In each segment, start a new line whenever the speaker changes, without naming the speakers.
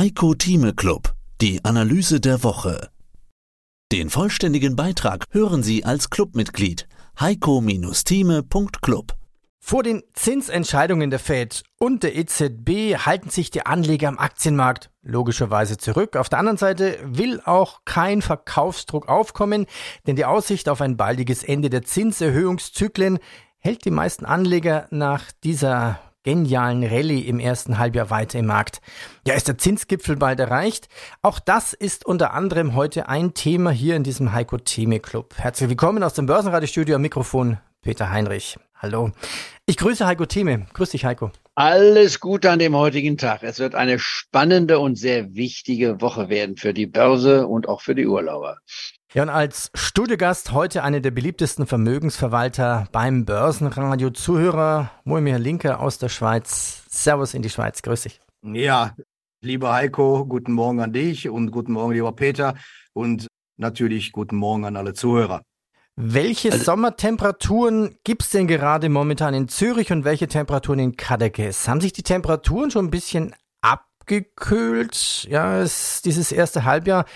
Heiko Thieme Club, die Analyse der Woche. Den vollständigen Beitrag hören Sie als Clubmitglied heiko-thieme.club.
Vor den Zinsentscheidungen der Fed und der EZB halten sich die Anleger am Aktienmarkt logischerweise zurück. Auf der anderen Seite will auch kein Verkaufsdruck aufkommen, denn die Aussicht auf ein baldiges Ende der Zinserhöhungszyklen hält die meisten Anleger nach dieser genialen Rallye im ersten Halbjahr weiter im Markt. Ja, ist der Zinsgipfel bald erreicht? Auch das ist unter anderem heute ein Thema hier in diesem Heiko Theme Club. Herzlich willkommen aus dem Börsenradiostudio am Mikrofon Peter Heinrich. Hallo. Ich grüße Heiko Theme. Grüß dich, Heiko.
Alles Gute an dem heutigen Tag. Es wird eine spannende und sehr wichtige Woche werden für die Börse und auch für die Urlauber.
Ja, und als Studiogast heute einer der beliebtesten Vermögensverwalter beim Börsenradio. Zuhörer Moimir Linke aus der Schweiz. Servus in die Schweiz. Grüß dich.
Ja, lieber Heiko, guten Morgen an dich und guten Morgen, lieber Peter und natürlich guten Morgen an alle Zuhörer.
Welche also, Sommertemperaturen gibt es denn gerade momentan in Zürich und welche Temperaturen in Kadekes? Haben sich die Temperaturen schon ein bisschen abgekühlt? Ja, es, dieses erste Halbjahr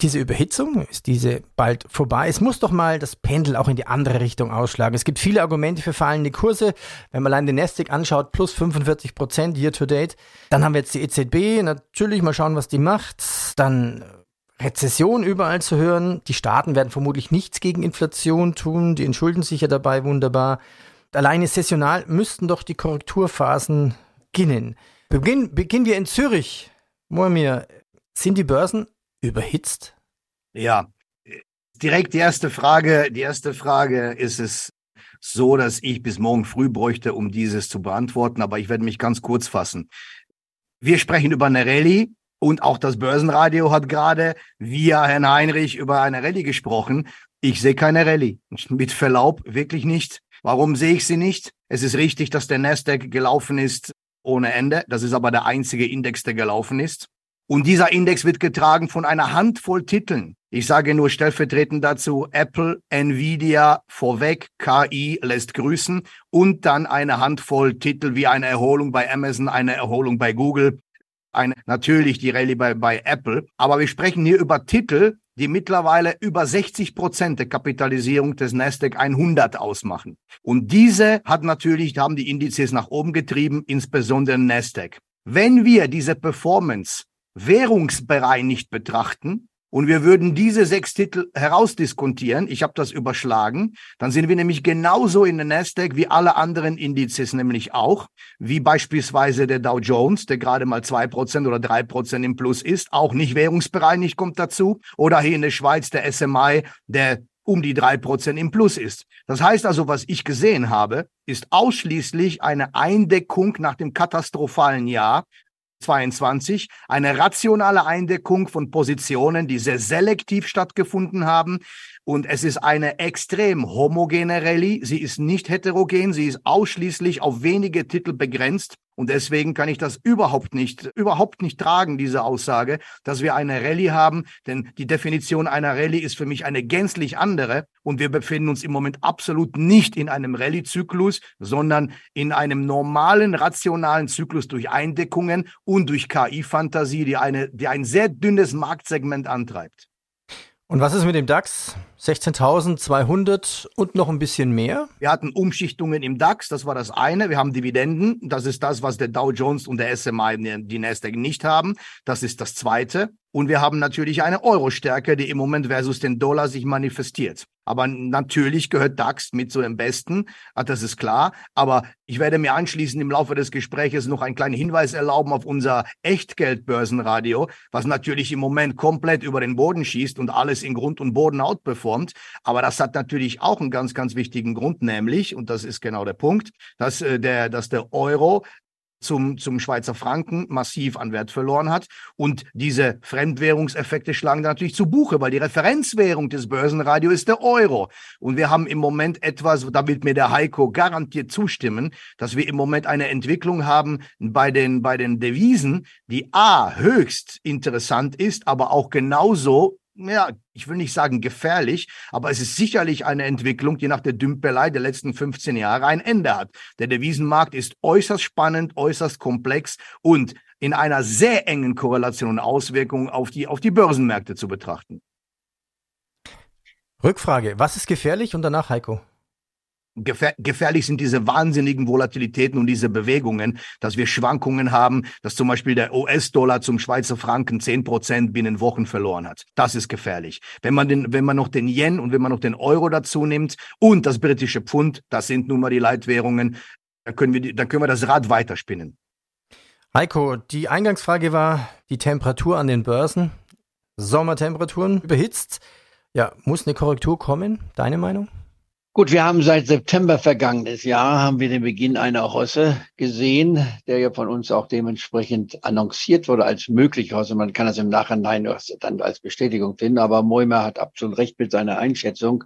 diese Überhitzung, ist diese bald vorbei? Es muss doch mal das Pendel auch in die andere Richtung ausschlagen. Es gibt viele Argumente für fallende Kurse. Wenn man allein den Nasdaq anschaut, plus 45 Prozent year to date. Dann haben wir jetzt die EZB. Natürlich mal schauen, was die macht. Dann Rezession überall zu hören. Die Staaten werden vermutlich nichts gegen Inflation tun. Die entschulden sich ja dabei wunderbar. Alleine sessional müssten doch die Korrekturphasen beginnen. Beginn, beginnen wir in Zürich. Moamir, sind die Börsen überhitzt?
Ja, direkt die erste Frage. Die erste Frage ist es so, dass ich bis morgen früh bräuchte, um dieses zu beantworten, aber ich werde mich ganz kurz fassen. Wir sprechen über eine Rallye und auch das Börsenradio hat gerade via Herrn Heinrich über eine Rallye gesprochen. Ich sehe keine Rallye. Mit Verlaub wirklich nicht. Warum sehe ich sie nicht? Es ist richtig, dass der Nasdaq gelaufen ist ohne Ende. Das ist aber der einzige Index, der gelaufen ist. Und dieser Index wird getragen von einer Handvoll Titeln. Ich sage nur stellvertretend dazu Apple, Nvidia vorweg, KI lässt grüßen und dann eine Handvoll Titel wie eine Erholung bei Amazon, eine Erholung bei Google, eine, natürlich die Rallye bei, bei Apple. Aber wir sprechen hier über Titel, die mittlerweile über 60 Prozent der Kapitalisierung des Nasdaq 100 ausmachen. Und diese hat natürlich, haben die Indizes nach oben getrieben, insbesondere Nasdaq. Wenn wir diese Performance währungsbereinigt betrachten und wir würden diese sechs Titel herausdiskontieren, ich habe das überschlagen, dann sind wir nämlich genauso in der Nasdaq wie alle anderen Indizes nämlich auch, wie beispielsweise der Dow Jones, der gerade mal zwei Prozent oder drei Prozent im Plus ist, auch nicht währungsbereinigt kommt dazu, oder hier in der Schweiz der SMI, der um die drei Prozent im Plus ist. Das heißt also, was ich gesehen habe, ist ausschließlich eine Eindeckung nach dem katastrophalen Jahr 22 eine rationale Eindeckung von Positionen, die sehr selektiv stattgefunden haben. Und es ist eine extrem homogene Rallye. Sie ist nicht heterogen. Sie ist ausschließlich auf wenige Titel begrenzt. Und deswegen kann ich das überhaupt nicht, überhaupt nicht tragen, diese Aussage, dass wir eine Rallye haben. Denn die Definition einer Rallye ist für mich eine gänzlich andere. Und wir befinden uns im Moment absolut nicht in einem Rallye-Zyklus, sondern in einem normalen, rationalen Zyklus durch Eindeckungen und durch KI-Fantasie, die eine, die ein sehr dünnes Marktsegment antreibt.
Und was ist mit dem DAX? 16.200 und noch ein bisschen mehr?
Wir hatten Umschichtungen im DAX, das war das eine. Wir haben Dividenden, das ist das, was der Dow Jones und der SMI, die Nasdaq nicht haben. Das ist das zweite. Und wir haben natürlich eine Euro-Stärke, die im Moment versus den Dollar sich manifestiert. Aber natürlich gehört DAX mit zu den Besten, ah, das ist klar. Aber ich werde mir anschließend im Laufe des Gespräches noch einen kleinen Hinweis erlauben auf unser Echtgeldbörsenradio, was natürlich im Moment komplett über den Boden schießt und alles in Grund und Boden outperformt. Aber das hat natürlich auch einen ganz, ganz wichtigen Grund, nämlich, und das ist genau der Punkt, dass, äh, der, dass der Euro zum, zum Schweizer Franken massiv an Wert verloren hat. Und diese Fremdwährungseffekte schlagen da natürlich zu Buche, weil die Referenzwährung des Börsenradio ist der Euro. Und wir haben im Moment etwas, da wird mir der Heiko garantiert zustimmen, dass wir im Moment eine Entwicklung haben bei den, bei den Devisen, die A, höchst interessant ist, aber auch genauso ja, ich will nicht sagen gefährlich, aber es ist sicherlich eine Entwicklung, die nach der Dümpelei der letzten 15 Jahre ein Ende hat. Der Devisenmarkt ist äußerst spannend, äußerst komplex und in einer sehr engen Korrelation und Auswirkung auf die, auf die Börsenmärkte zu betrachten.
Rückfrage, was ist gefährlich und danach Heiko?
Gefähr gefährlich sind diese wahnsinnigen Volatilitäten und diese Bewegungen, dass wir Schwankungen haben, dass zum Beispiel der US-Dollar zum Schweizer Franken zehn Prozent binnen Wochen verloren hat. Das ist gefährlich. Wenn man, den, wenn man noch den Yen und wenn man noch den Euro dazu nimmt und das britische Pfund, das sind nun mal die Leitwährungen, dann können wir, dann können wir das Rad weiterspinnen.
Heiko, die Eingangsfrage war die Temperatur an den Börsen. Sommertemperaturen überhitzt. Ja, muss eine Korrektur kommen? Deine Meinung?
Gut, wir haben seit September vergangenes Jahr haben wir den Beginn einer Rosse gesehen, der ja von uns auch dementsprechend annonciert wurde als möglich Rosse. Man kann das im Nachhinein dann als Bestätigung finden, aber Moimer hat absolut recht mit seiner Einschätzung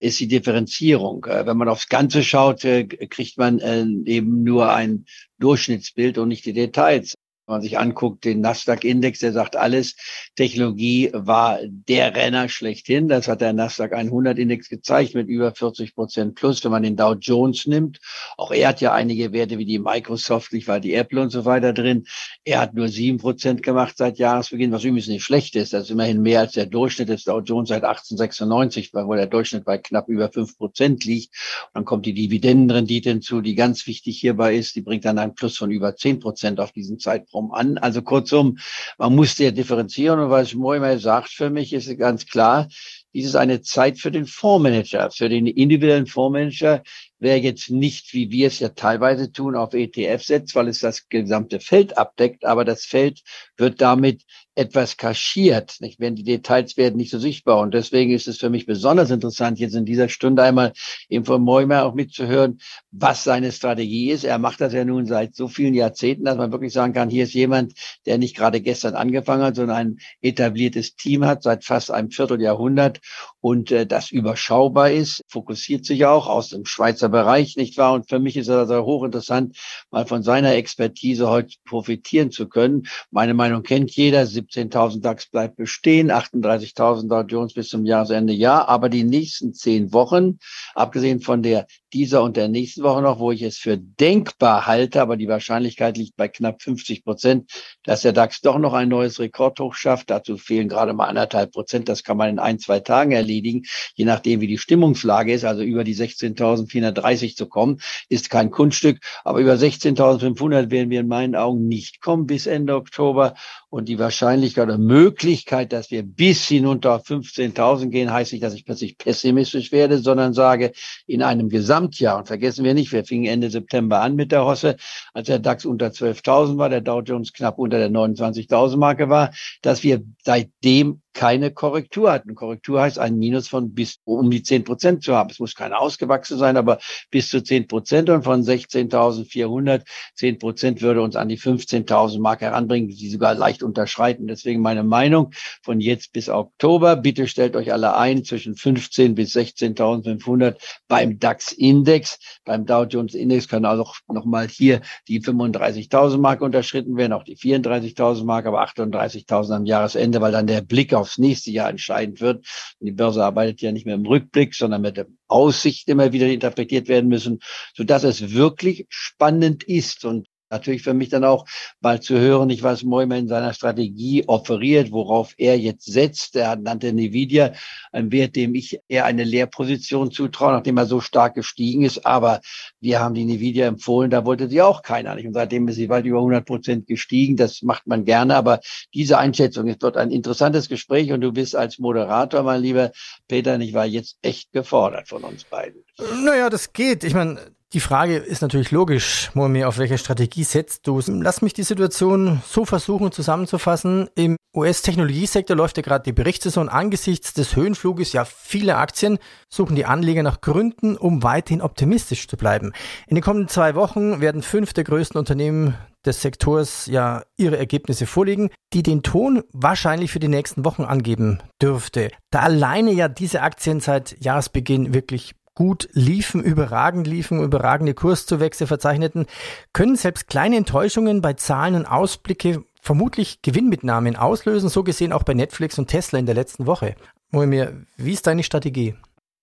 ist die Differenzierung. Äh, wenn man aufs Ganze schaut, äh, kriegt man äh, eben nur ein Durchschnittsbild und nicht die Details. Wenn man sich anguckt, den Nasdaq-Index, der sagt alles, Technologie war der Renner schlechthin. Das hat der Nasdaq 100-Index gezeigt mit über 40 Prozent plus. Wenn man den Dow Jones nimmt, auch er hat ja einige Werte wie die Microsoft, nicht war die Apple und so weiter drin. Er hat nur sieben Prozent gemacht seit Jahresbeginn, was übrigens nicht schlecht ist. Das ist immerhin mehr als der Durchschnitt des Dow Jones seit 1896, wo der Durchschnitt bei knapp über fünf Prozent liegt. Und dann kommt die Dividendenrendite hinzu, die ganz wichtig hierbei ist. Die bringt dann einen Plus von über zehn Prozent auf diesen Zeitraum Spektrum an. Also kurzum, man muss sehr differenzieren und was Moimer sagt für mich ist ganz klar, dies ist eine Zeit für den Fondsmanager, für den individuellen Fondsmanager, wer jetzt nicht, wie wir es ja teilweise tun, auf ETF setzt, weil es das gesamte Feld abdeckt, aber das Feld wird damit etwas kaschiert. Nicht? Wenn die Details werden nicht so sichtbar. Und deswegen ist es für mich besonders interessant, jetzt in dieser Stunde einmal eben von Moimer auch mitzuhören, was seine Strategie ist. Er macht das ja nun seit so vielen Jahrzehnten, dass man wirklich sagen kann, hier ist jemand, der nicht gerade gestern angefangen hat, sondern ein etabliertes Team hat seit fast einem Vierteljahrhundert und äh, das überschaubar ist, fokussiert sich auch aus dem Schweizer Bereich, nicht wahr? Und für mich ist es also hochinteressant, mal von seiner Expertise heute profitieren zu können. Meine Meinung kennt jeder, 17.000 DAX bleibt bestehen, 38.000 Dow Jones bis zum Jahresende ja, aber die nächsten zehn Wochen, abgesehen von der dieser und der nächsten Woche noch, wo ich es für denkbar halte, aber die Wahrscheinlichkeit liegt bei knapp 50 Prozent, dass der DAX doch noch ein neues Rekordhoch schafft. Dazu fehlen gerade mal anderthalb Prozent. Das kann man in ein, zwei Tagen erledigen, je nachdem, wie die Stimmungslage ist. Also über die 16.430 zu kommen, ist kein Kunststück. Aber über 16.500 werden wir in meinen Augen nicht kommen bis Ende Oktober. Und die Wahrscheinlichkeit oder Möglichkeit, dass wir bis hinunter auf 15.000 gehen, heißt nicht, dass ich plötzlich pessimistisch werde, sondern sage, in einem Gesamtjahr, und vergessen wir nicht, wir fingen Ende September an mit der Hosse, als der DAX unter 12.000 war, der Dow Jones knapp unter der 29.000 Marke war, dass wir seitdem keine Korrektur hatten. Korrektur heißt ein Minus von bis um die 10 Prozent zu haben. Es muss keine ausgewachsen sein, aber bis zu 10 Prozent und von 16.400 10 Prozent würde uns an die 15.000 Marke heranbringen, die sogar leicht unterschreiten. Deswegen meine Meinung von jetzt bis Oktober. Bitte stellt euch alle ein zwischen 15 bis 16.500 beim DAX-Index. Beim Dow Jones Index kann also noch mal hier die 35.000 Marke unterschritten werden, auch die 34.000 Marke, aber 38.000 am Jahresende, weil dann der Blick auf aufs nächste Jahr entscheidend wird. Und die Börse arbeitet ja nicht mehr im Rückblick, sondern mit der Aussicht immer wieder interpretiert werden müssen, so dass es wirklich spannend ist. Und natürlich für mich dann auch mal zu hören, nicht was Moimer in seiner Strategie offeriert, worauf er jetzt setzt. Er nannte Nvidia ein Wert, dem ich eher eine Lehrposition zutraue, nachdem er so stark gestiegen ist. Aber wir haben die Nvidia empfohlen, da wollte sie auch keiner nicht. Und seitdem ist sie weit über 100 Prozent gestiegen. Das macht man gerne. Aber diese Einschätzung ist dort ein interessantes Gespräch und du bist als Moderator, mein lieber Peter, ich war jetzt echt gefordert von uns beiden.
Naja, das geht. Ich meine, die Frage ist natürlich logisch, Momi, auf welche Strategie setzt du? Lass mich die Situation so versuchen zusammenzufassen. Im US-Technologiesektor läuft ja gerade die Berichtssaison. Angesichts des Höhenfluges ja viele Aktien suchen die Anleger nach Gründen, um weiterhin optimistisch zu bleiben. In den kommenden zwei Wochen werden fünf der größten Unternehmen des Sektors ja ihre Ergebnisse vorlegen, die den Ton wahrscheinlich für die nächsten Wochen angeben dürfte. Da alleine ja diese Aktien seit Jahresbeginn wirklich gut liefen, überragend liefen, überragende Kurszuwächse verzeichneten, können selbst kleine Enttäuschungen bei Zahlen und Ausblicke vermutlich Gewinnmitnahmen auslösen, so gesehen auch bei Netflix und Tesla in der letzten Woche. Moimir, wie ist deine Strategie?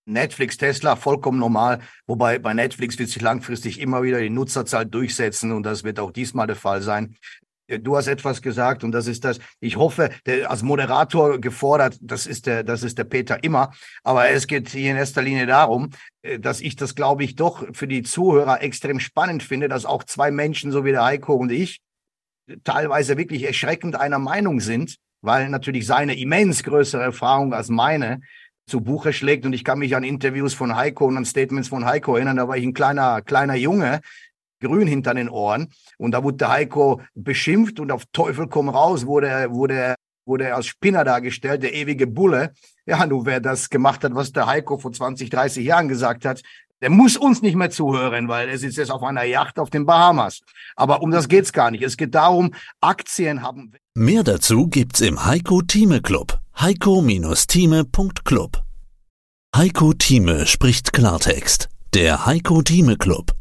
Netflix, Tesla, vollkommen normal. Wobei bei Netflix wird sich langfristig immer wieder die Nutzerzahl durchsetzen und das wird auch diesmal der Fall sein. Du hast etwas gesagt und das ist das. Ich hoffe, der, als Moderator gefordert, das ist der, das ist der Peter immer. Aber es geht hier in erster Linie darum, äh, dass ich das, glaube ich, doch für die Zuhörer extrem spannend finde, dass auch zwei Menschen, so wie der Heiko und ich, teilweise wirklich erschreckend einer Meinung sind, weil natürlich seine immens größere Erfahrung als meine zu Buche schlägt. Und ich kann mich an Interviews von Heiko und an Statements von Heiko erinnern. Da war ich ein kleiner, kleiner Junge, grün hinter den Ohren. Und da wurde der Heiko beschimpft und auf Teufel komm raus wurde er, wurde wurde er als Spinner dargestellt, der ewige Bulle. Ja, nur wer das gemacht hat, was der Heiko vor 20, 30 Jahren gesagt hat, der muss uns nicht mehr zuhören, weil er sitzt jetzt auf einer Yacht auf den Bahamas. Aber um das geht's gar nicht. Es geht darum, Aktien haben.
Mehr dazu gibt's im Heiko Thieme Club. Heiko-Thieme.club. Heiko Thieme spricht Klartext. Der Heiko Thieme Club.